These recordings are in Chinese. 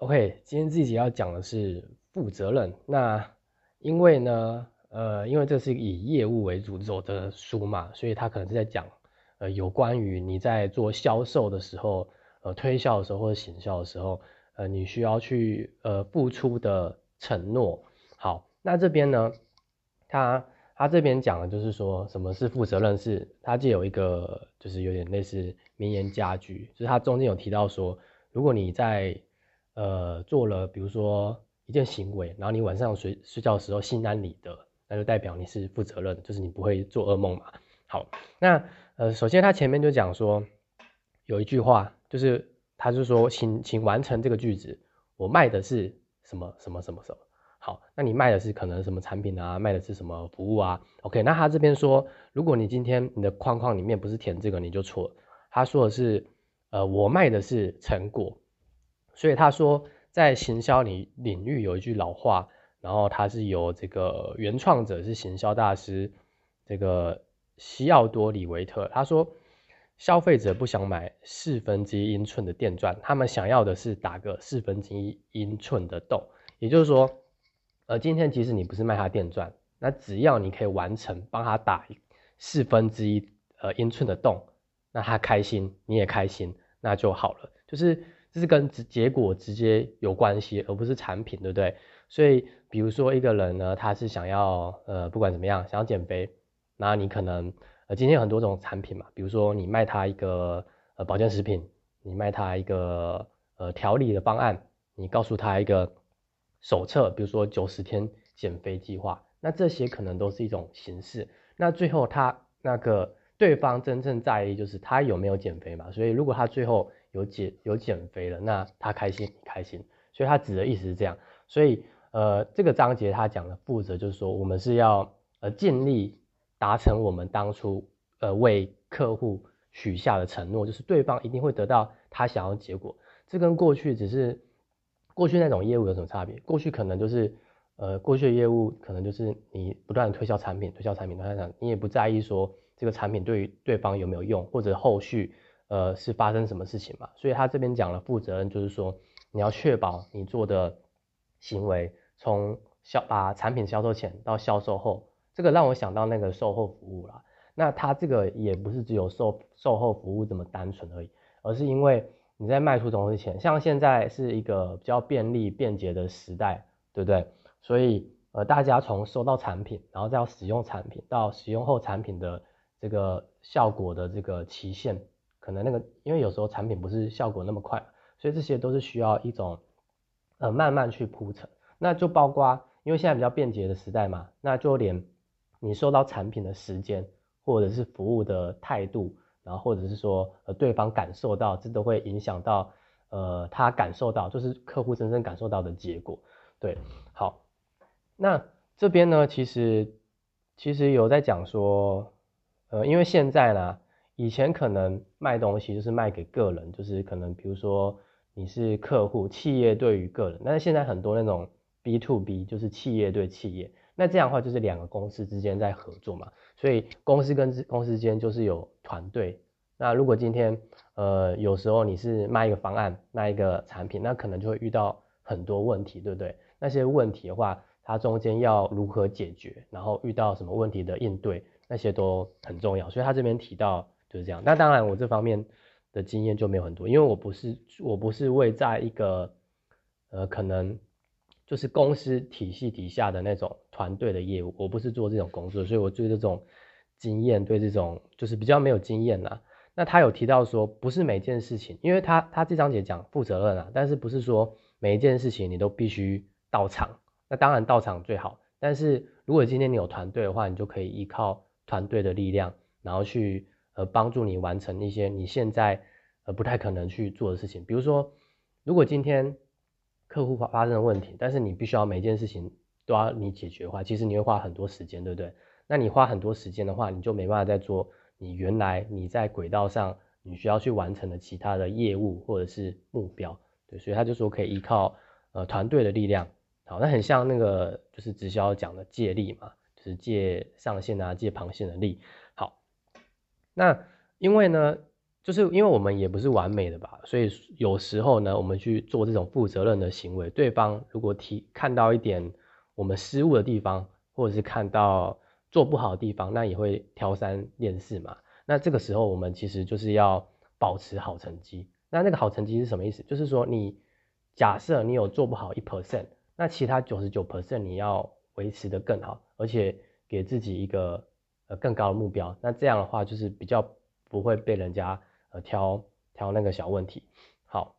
OK，今天这集要讲的是负责任。那因为呢，呃，因为这是以业务为主轴的书嘛，所以他可能是在讲，呃，有关于你在做销售的时候，呃，推销的时候或者行销的时候，呃，你需要去呃付出的承诺。好，那这边呢，他他这边讲的就是说什么是负责任，是他就有一个就是有点类似名言佳句，就是他中间有提到说，如果你在呃，做了比如说一件行为，然后你晚上睡睡觉的时候心安理得，那就代表你是负责任，就是你不会做噩梦嘛。好，那呃，首先他前面就讲说有一句话，就是他就说，请请完成这个句子，我卖的是什么什么什么什么。好，那你卖的是可能什么产品啊，卖的是什么服务啊？OK，那他这边说，如果你今天你的框框里面不是填这个，你就错了。他说的是，呃，我卖的是成果。所以他说，在行销领领域有一句老话，然后他是由这个原创者是行销大师，这个西奥多里维特，他说，消费者不想买四分之一英寸的电钻，他们想要的是打个四分之一英寸的洞。也就是说，呃，今天即使你不是卖他电钻，那只要你可以完成帮他打四分之一呃英寸的洞，那他开心，你也开心，那就好了，就是。是跟结果直接有关系，而不是产品，对不对？所以，比如说一个人呢，他是想要呃，不管怎么样，想要减肥，那你可能呃，今天有很多种产品嘛，比如说你卖他一个呃保健食品，你卖他一个呃调理的方案，你告诉他一个手册，比如说九十天减肥计划，那这些可能都是一种形式。那最后他那个对方真正在意就是他有没有减肥嘛，所以如果他最后有减有减肥了，那他开心，你开心，所以他指的意思是这样。所以呃，这个章节他讲的负责就是说，我们是要呃尽力达成我们当初呃为客户许下的承诺，就是对方一定会得到他想要结果。这跟过去只是过去那种业务有什么差别？过去可能就是呃过去的业务可能就是你不断推销产品，推销产品，推销产品，你也不在意说这个产品对于对方有没有用，或者后续。呃，是发生什么事情嘛？所以他这边讲了负责任，就是说你要确保你做的行为，从销把产品销售前到销售后，这个让我想到那个售后服务了。那他这个也不是只有售售后服务这么单纯而已，而是因为你在卖出东西前，像现在是一个比较便利便捷的时代，对不对？所以呃，大家从收到产品，然后再要使用产品，到使用后产品的这个效果的这个期限。可能那个，因为有时候产品不是效果那么快，所以这些都是需要一种呃慢慢去铺陈。那就包括，因为现在比较便捷的时代嘛，那就连你收到产品的时间，或者是服务的态度，然后或者是说呃对方感受到，这都会影响到呃他感受到，就是客户真正感受到的结果。对，好，那这边呢，其实其实有在讲说，呃，因为现在呢。以前可能卖东西就是卖给个人，就是可能比如说你是客户，企业对于个人，但是现在很多那种 B to B 就是企业对企业，那这样的话就是两个公司之间在合作嘛，所以公司跟公司之间就是有团队。那如果今天呃有时候你是卖一个方案，卖一个产品，那可能就会遇到很多问题，对不对？那些问题的话，它中间要如何解决，然后遇到什么问题的应对，那些都很重要。所以他这边提到。就是这样，那当然我这方面的经验就没有很多，因为我不是我不是为在一个呃可能就是公司体系底下的那种团队的业务，我不是做这种工作，所以我对这种经验对这种就是比较没有经验啦。那他有提到说，不是每件事情，因为他他这章节讲负责任啊，但是不是说每一件事情你都必须到场，那当然到场最好，但是如果今天你有团队的话，你就可以依靠团队的力量，然后去。呃，帮助你完成一些你现在呃不太可能去做的事情，比如说，如果今天客户发发生问题，但是你必须要每件事情都要你解决的话，其实你会花很多时间，对不对？那你花很多时间的话，你就没办法再做你原来你在轨道上你需要去完成的其他的业务或者是目标，对，所以他就说可以依靠呃团队的力量，好，那很像那个就是直销讲的借力嘛，就是借上线啊，借螃蟹的力。那因为呢，就是因为我们也不是完美的吧，所以有时候呢，我们去做这种负责任的行为，对方如果提看到一点我们失误的地方，或者是看到做不好的地方，那也会挑三拣四嘛。那这个时候我们其实就是要保持好成绩。那那个好成绩是什么意思？就是说你假设你有做不好一 percent，那其他九十九 percent 你要维持的更好，而且给自己一个呃更高的目标。那这样的话就是比较不会被人家呃。挑挑那个小问题，好，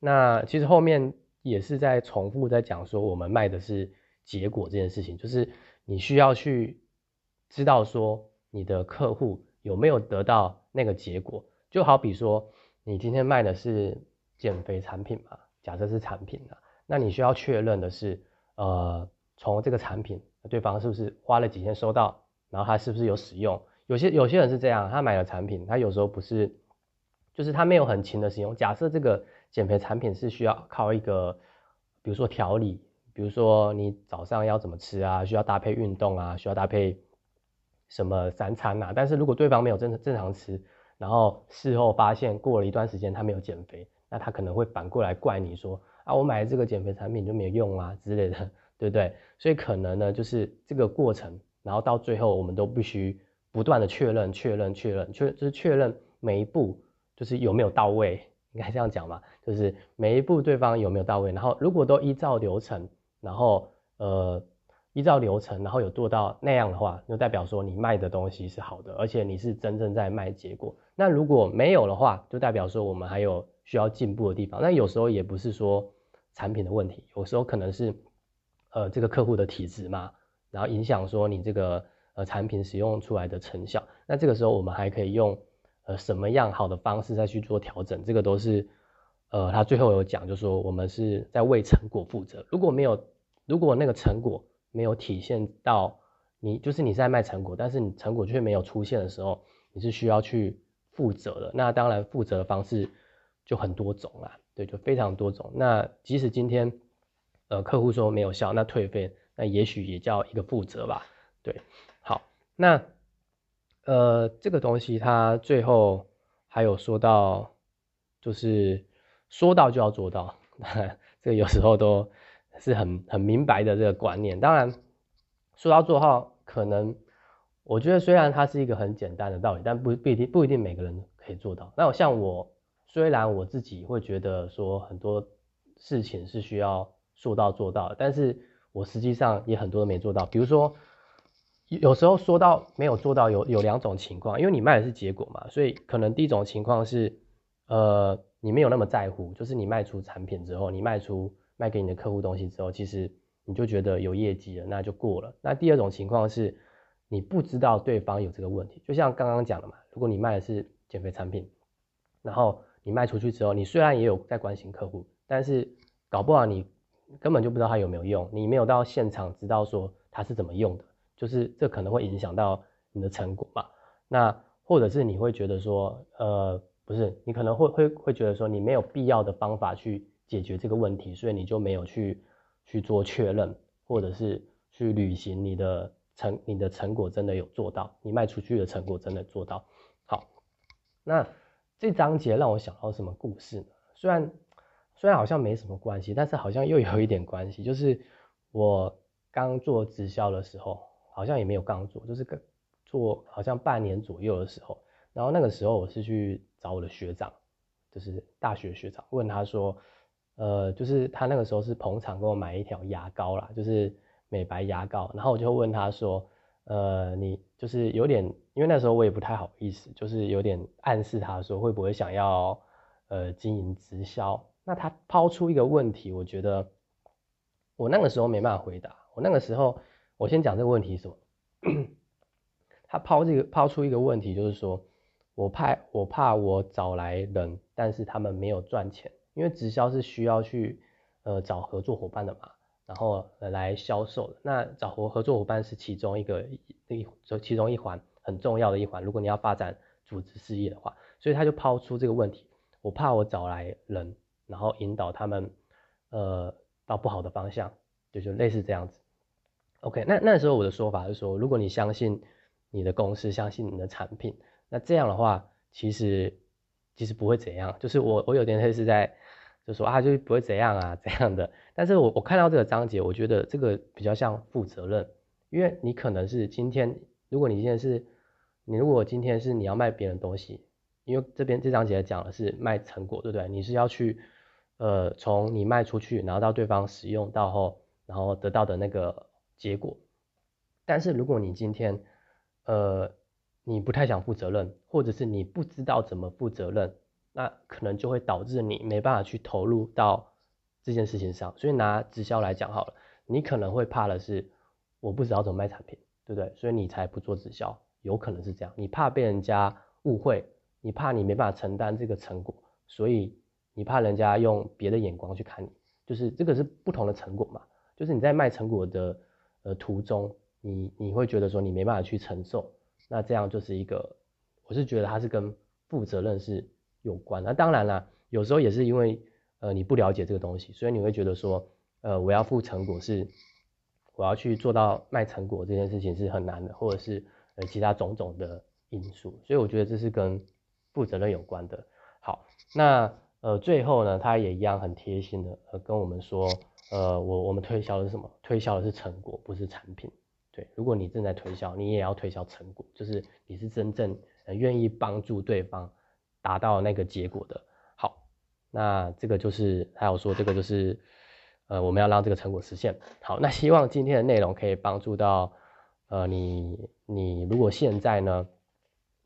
那其实后面也是在重复在讲说，我们卖的是结果这件事情，就是你需要去知道说你的客户有没有得到那个结果，就好比说你今天卖的是减肥产品嘛，假设是产品啊，那你需要确认的是，呃，从这个产品对方是不是花了几天收到，然后他是不是有使用。有些有些人是这样，他买了产品，他有时候不是，就是他没有很勤的使用。假设这个减肥产品是需要靠一个，比如说调理，比如说你早上要怎么吃啊，需要搭配运动啊，需要搭配什么三餐啊。但是如果对方没有正正常吃，然后事后发现过了一段时间他没有减肥，那他可能会反过来怪你说啊，我买了这个减肥产品就没有用啊之类的，对不对？所以可能呢，就是这个过程，然后到最后我们都必须。不断的确认、确认、确认，确就是确认每一步就是有没有到位，应该这样讲嘛？就是每一步对方有没有到位，然后如果都依照流程，然后呃依照流程，然后有做到那样的话，就代表说你卖的东西是好的，而且你是真正在卖结果。那如果没有的话，就代表说我们还有需要进步的地方。那有时候也不是说产品的问题，有时候可能是呃这个客户的体质嘛，然后影响说你这个。呃，产品使用出来的成效，那这个时候我们还可以用呃什么样好的方式再去做调整？这个都是呃他最后有讲，就是说我们是在为成果负责。如果没有，如果那个成果没有体现到你，就是你在卖成果，但是你成果却没有出现的时候，你是需要去负责的。那当然负责的方式就很多种啦，对，就非常多种。那即使今天呃客户说没有效，那退费，那也许也叫一个负责吧，对。好那，呃，这个东西它最后还有说到，就是说到就要做到，这个有时候都是很很明白的这个观念。当然，说到做到，可能我觉得虽然它是一个很简单的道理，但不不一定不一定每个人可以做到。那我像我，虽然我自己会觉得说很多事情是需要说到做到，但是我实际上也很多都没做到，比如说。有时候说到没有做到，有有两种情况，因为你卖的是结果嘛，所以可能第一种情况是，呃，你没有那么在乎，就是你卖出产品之后，你卖出卖给你的客户东西之后，其实你就觉得有业绩了，那就过了。那第二种情况是，你不知道对方有这个问题，就像刚刚讲的嘛，如果你卖的是减肥产品，然后你卖出去之后，你虽然也有在关心客户，但是搞不好你根本就不知道它有没有用，你没有到现场知道说它是怎么用的。就是这可能会影响到你的成果嘛？那或者是你会觉得说，呃，不是，你可能会会会觉得说，你没有必要的方法去解决这个问题，所以你就没有去去做确认，或者是去履行你的成你的成果真的有做到，你卖出去的成果真的做到。好，那这章节让我想到什么故事呢？虽然虽然好像没什么关系，但是好像又有一点关系，就是我刚做直销的时候。好像也没有刚做，就是做好像半年左右的时候，然后那个时候我是去找我的学长，就是大学学长，问他说，呃，就是他那个时候是捧场给我买一条牙膏啦，就是美白牙膏，然后我就问他说，呃，你就是有点，因为那时候我也不太好意思，就是有点暗示他说会不会想要呃经营直销，那他抛出一个问题，我觉得我那个时候没办法回答，我那个时候。我先讲这个问题什么？他抛这个抛出一个问题，就是说我怕我怕我找来人，但是他们没有赚钱，因为直销是需要去呃找合作伙伴的嘛，然后来销售的。那找合合作伙伴是其中一个一就其中一环很重要的一环。如果你要发展组织事业的话，所以他就抛出这个问题：我怕我找来人，然后引导他们呃到不好的方向，就就类似这样子。OK，那那时候我的说法是说，如果你相信你的公司，相信你的产品，那这样的话，其实其实不会怎样，就是我我有点类似在就说啊，就不会怎样啊这样的。但是我我看到这个章节，我觉得这个比较像负责任，因为你可能是今天，如果你今天是你如果今天是你要卖别人东西，因为这边这章节讲的是卖成果，对不对？你是要去呃从你卖出去，然后到对方使用到后，然后得到的那个结果。但是如果你今天呃你不太想负责任，或者是你不知道怎么负责任，那可能就会导致你没办法去投入到这件事情上。所以拿直销来讲好了，你可能会怕的是我不知道怎么卖产品，对不对？所以你才不做直销，有可能是这样。你怕被人家误会，你怕你没办法承担这个成果，所以你怕人家用别的眼光去看你，就是这个是不同的成果嘛。就是你在卖成果的呃途中，你你会觉得说你没办法去承受。那这样就是一个，我是觉得它是跟负责任是有关。那当然啦，有时候也是因为呃你不了解这个东西，所以你会觉得说，呃我要付成果是，我要去做到卖成果这件事情是很难的，或者是呃其他种种的因素。所以我觉得这是跟负责任有关的。好，那呃最后呢，他也一样很贴心的呃跟我们说，呃我我们推销的是什么？推销的是成果，不是产品。对，如果你正在推销，你也要推销成果，就是你是真正愿意帮助对方达到那个结果的。好，那这个就是还有说这个就是呃我们要让这个成果实现。好，那希望今天的内容可以帮助到呃你你如果现在呢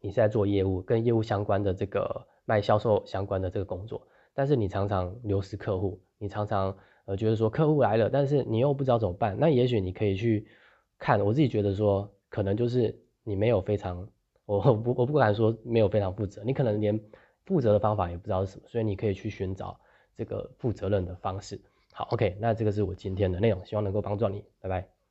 你是在做业务跟业务相关的这个卖销售相关的这个工作，但是你常常流失客户，你常常呃觉得说客户来了，但是你又不知道怎么办，那也许你可以去。看我自己觉得说，可能就是你没有非常，我不我不敢说没有非常负责，你可能连负责的方法也不知道是什么，所以你可以去寻找这个负责任的方式。好，OK，那这个是我今天的内容，希望能够帮助到你，拜拜。